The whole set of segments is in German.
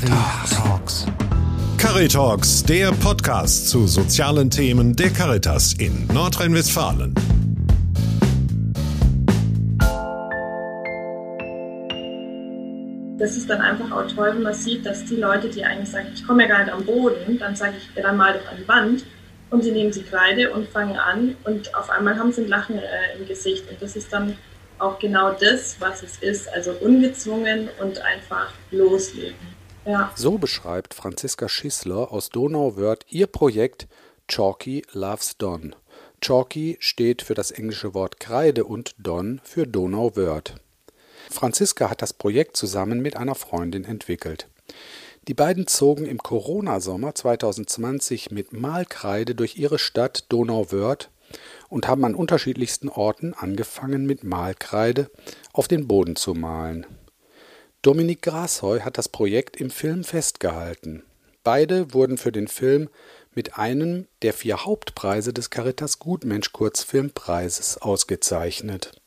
Caritalks. Caritalks, der Podcast zu sozialen Themen der Caritas in Nordrhein-Westfalen. Das ist dann einfach auch toll, wenn man sieht, dass die Leute, die eigentlich sagen, ich komme ja gar nicht am Boden, dann sage ich, ja, dann mal doch an die Wand. Und sie nehmen die Kreide und fangen an und auf einmal haben sie ein Lachen äh, im Gesicht. Und das ist dann auch genau das, was es ist. Also ungezwungen und einfach loslegen. Ja. So beschreibt Franziska Schissler aus Donauwörth ihr Projekt Chalky Loves Don. Chalky steht für das englische Wort Kreide und Don für Donauwörth. Franziska hat das Projekt zusammen mit einer Freundin entwickelt. Die beiden zogen im Corona-Sommer 2020 mit Malkreide durch ihre Stadt Donauwörth und haben an unterschiedlichsten Orten angefangen, mit Malkreide auf den Boden zu malen. Dominik Grasheu hat das Projekt im Film festgehalten. Beide wurden für den Film mit einem der vier Hauptpreise des Caritas Gutmensch Kurzfilmpreises ausgezeichnet.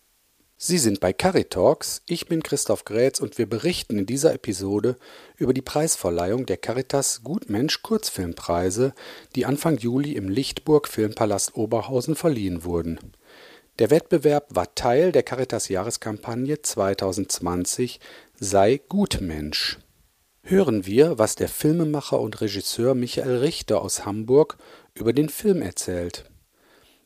Sie sind bei Caritalks, ich bin Christoph Grätz und wir berichten in dieser Episode über die Preisverleihung der Caritas Gutmensch Kurzfilmpreise, die Anfang Juli im Lichtburg Filmpalast Oberhausen verliehen wurden. Der Wettbewerb war Teil der Caritas Jahreskampagne 2020 Sei Gutmensch. Hören wir, was der Filmemacher und Regisseur Michael Richter aus Hamburg über den Film erzählt.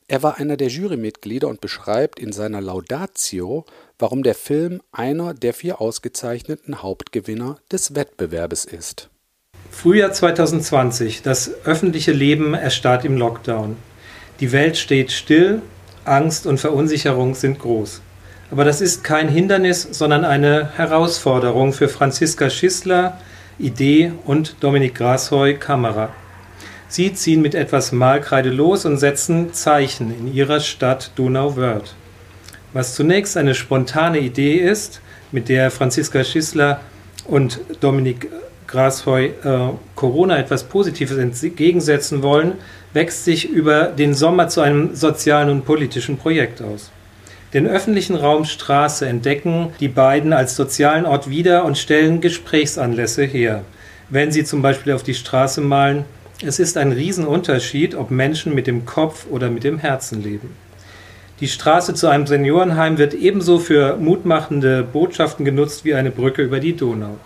Er war einer der Jurymitglieder und beschreibt in seiner Laudatio, warum der Film einer der vier ausgezeichneten Hauptgewinner des Wettbewerbes ist. Frühjahr 2020. Das öffentliche Leben erstarrt im Lockdown. Die Welt steht still, Angst und Verunsicherung sind groß. Aber das ist kein Hindernis, sondern eine Herausforderung für Franziska Schissler, Idee und Dominik Grasheu, Kamera. Sie ziehen mit etwas Malkreide los und setzen Zeichen in ihrer Stadt Donauwörth. Was zunächst eine spontane Idee ist, mit der Franziska Schissler und Dominik Grasheu äh, Corona etwas Positives entgegensetzen wollen, wächst sich über den Sommer zu einem sozialen und politischen Projekt aus. Den öffentlichen Raum Straße entdecken die beiden als sozialen Ort wieder und stellen Gesprächsanlässe her. Wenn sie zum Beispiel auf die Straße malen, es ist ein Riesenunterschied, ob Menschen mit dem Kopf oder mit dem Herzen leben. Die Straße zu einem Seniorenheim wird ebenso für mutmachende Botschaften genutzt wie eine Brücke über die Donau.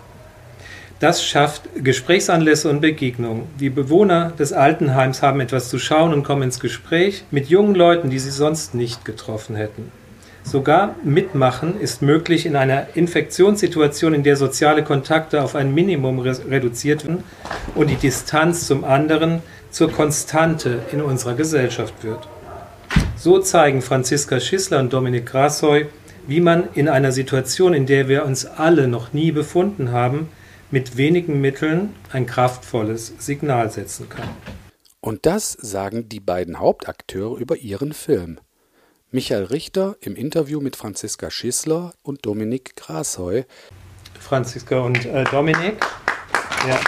Das schafft Gesprächsanlässe und Begegnungen. Die Bewohner des Altenheims haben etwas zu schauen und kommen ins Gespräch mit jungen Leuten, die sie sonst nicht getroffen hätten. Sogar Mitmachen ist möglich in einer Infektionssituation, in der soziale Kontakte auf ein Minimum reduziert werden und die Distanz zum anderen zur Konstante in unserer Gesellschaft wird. So zeigen Franziska Schissler und Dominik Grasheu, wie man in einer Situation, in der wir uns alle noch nie befunden haben, mit wenigen Mitteln ein kraftvolles Signal setzen kann. Und das sagen die beiden Hauptakteure über ihren Film. Michael Richter im Interview mit Franziska Schissler und Dominik Grasheu. Franziska und äh, Dominik. Ja.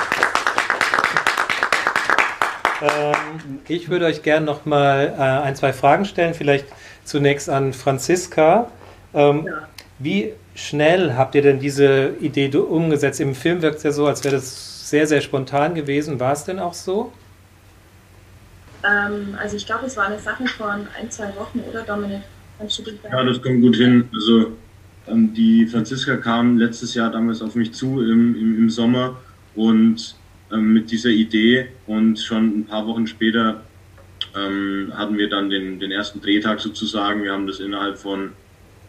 Ähm, ich würde euch gerne noch mal äh, ein, zwei Fragen stellen. Vielleicht zunächst an Franziska. Ähm, ja. Wie schnell habt ihr denn diese Idee umgesetzt? Im Film wirkt es ja so, als wäre das sehr, sehr spontan gewesen. War es denn auch so? Ähm, also ich glaube, es war eine Sache von ein, zwei Wochen, oder Dominik? Ja, das kommt gut hin. Also ähm, die Franziska kam letztes Jahr damals auf mich zu im, im, im Sommer und ähm, mit dieser Idee und schon ein paar Wochen später ähm, hatten wir dann den, den ersten Drehtag sozusagen. Wir haben das innerhalb von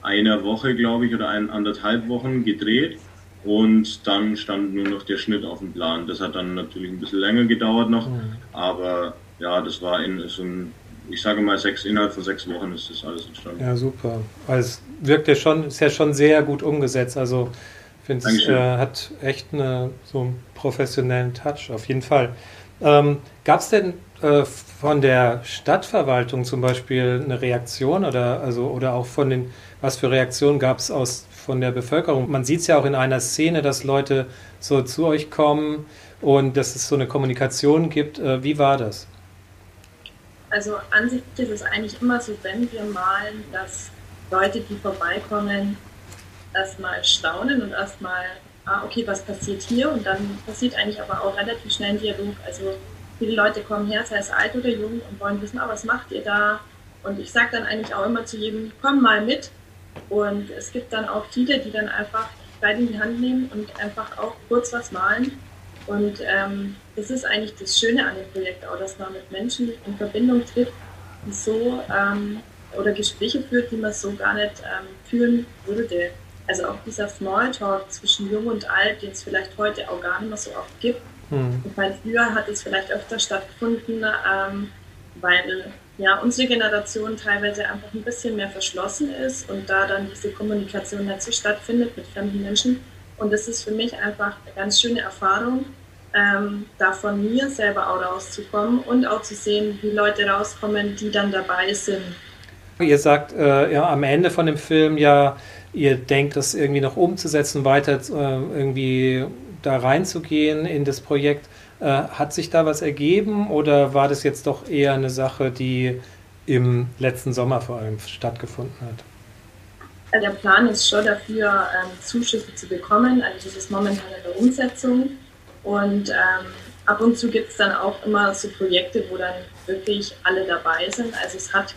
einer Woche, glaube ich, oder ein, anderthalb Wochen gedreht und dann stand nur noch der Schnitt auf dem Plan. Das hat dann natürlich ein bisschen länger gedauert noch, mhm. aber ja, das war in so ein, ich sage mal, sechs, innerhalb von sechs Wochen ist das alles entstanden. Ja, super. Also es wirkt ja schon, ist ja schon sehr gut umgesetzt. Also ich finde es äh, hat echt eine, so einen professionellen Touch, auf jeden Fall. Ähm, Gab es denn äh, von der Stadtverwaltung zum Beispiel eine Reaktion oder also oder auch von den, was für Reaktionen gab es aus von der Bevölkerung? Man sieht es ja auch in einer Szene, dass Leute so zu euch kommen und dass es so eine Kommunikation gibt. Äh, wie war das? Also an sich ist es eigentlich immer so, wenn wir malen, dass Leute, die vorbeikommen, erstmal staunen und erstmal ah, okay, was passiert hier? Und dann passiert eigentlich aber auch relativ schnell ein Dialog. Also viele Leute kommen her, sei es alt oder jung, und wollen wissen, ah, was macht ihr da? Und ich sage dann eigentlich auch immer zu jedem, komm mal mit. Und es gibt dann auch viele, die dann einfach Kleid in die Hand nehmen und einfach auch kurz was malen. Und ähm, das ist eigentlich das Schöne an dem Projekt auch, dass man mit Menschen in Verbindung tritt, die so ähm, oder Gespräche führt, die man so gar nicht ähm, führen würde. Also auch dieser Smalltalk zwischen Jung und Alt, den es vielleicht heute auch gar nicht mehr so oft gibt. Mhm. Ich meine, früher hat es vielleicht öfter stattgefunden, ähm, weil ja, unsere Generation teilweise einfach ein bisschen mehr verschlossen ist und da dann diese Kommunikation nicht so stattfindet mit fremden Menschen. Und das ist für mich einfach eine ganz schöne Erfahrung, ähm, da von mir selber auch rauszukommen und auch zu sehen, wie Leute rauskommen, die dann dabei sind. Ihr sagt äh, ja am Ende von dem Film ja, ihr denkt, das irgendwie noch umzusetzen, weiter äh, irgendwie da reinzugehen in das Projekt. Äh, hat sich da was ergeben oder war das jetzt doch eher eine Sache, die im letzten Sommer vor allem stattgefunden hat? Der Plan ist schon dafür, ähm, Zuschüsse zu bekommen. Also das ist momentan in der Umsetzung. Und ähm, ab und zu gibt es dann auch immer so Projekte, wo dann wirklich alle dabei sind. Also es hat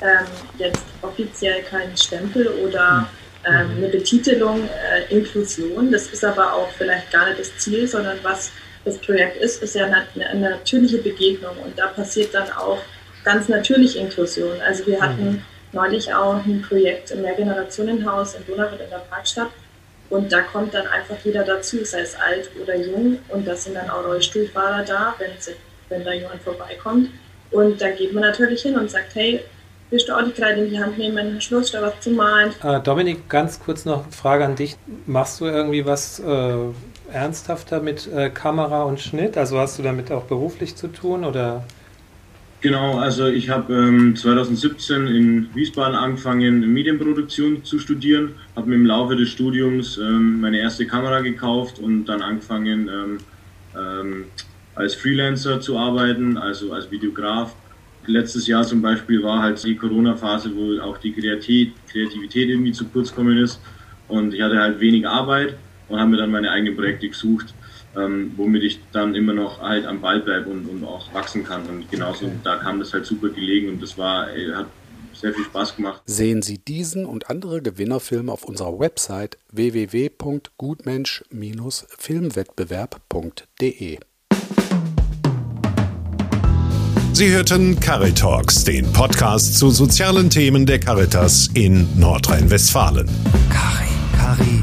ähm, jetzt offiziell keinen Stempel oder ähm, eine Betitelung äh, Inklusion. Das ist aber auch vielleicht gar nicht das Ziel, sondern was das Projekt ist, ist ja eine, eine natürliche Begegnung und da passiert dann auch ganz natürlich Inklusion. Also wir hatten mhm. Neulich auch ein Projekt im Mehrgenerationenhaus in Donauwörth in der Parkstadt und da kommt dann einfach jeder dazu, sei es alt oder jung und da sind dann auch Rollstuhlfahrer da, wenn, sie, wenn da jemand vorbeikommt und da geht man natürlich hin und sagt, hey, willst du auch die Kreide in die Hand nehmen, Schluss, da was zu malen. Äh, Dominik, ganz kurz noch eine Frage an dich. Machst du irgendwie was äh, ernsthafter mit äh, Kamera und Schnitt? Also hast du damit auch beruflich zu tun oder? Genau, also ich habe ähm, 2017 in Wiesbaden angefangen, Medienproduktion zu studieren, habe mir im Laufe des Studiums ähm, meine erste Kamera gekauft und dann angefangen ähm, ähm als Freelancer zu arbeiten, also als Videograf. Letztes Jahr zum Beispiel war halt die Corona-Phase, wo auch die Kreativität irgendwie zu kurz gekommen ist. Und ich hatte halt wenig Arbeit und habe mir dann meine eigenen Projekte gesucht, ähm, womit ich dann immer noch halt am Ball bleibe und, und auch wachsen kann. Und genauso, okay. da kam das halt super gelegen und das war, ey, hat sehr viel Spaß gemacht. Sehen Sie diesen und andere Gewinnerfilme auf unserer Website www.gutmensch-filmwettbewerb.de. Sie hörten Caritalks, den Podcast zu sozialen Themen der Caritas in Nordrhein-Westfalen. Cari, Cari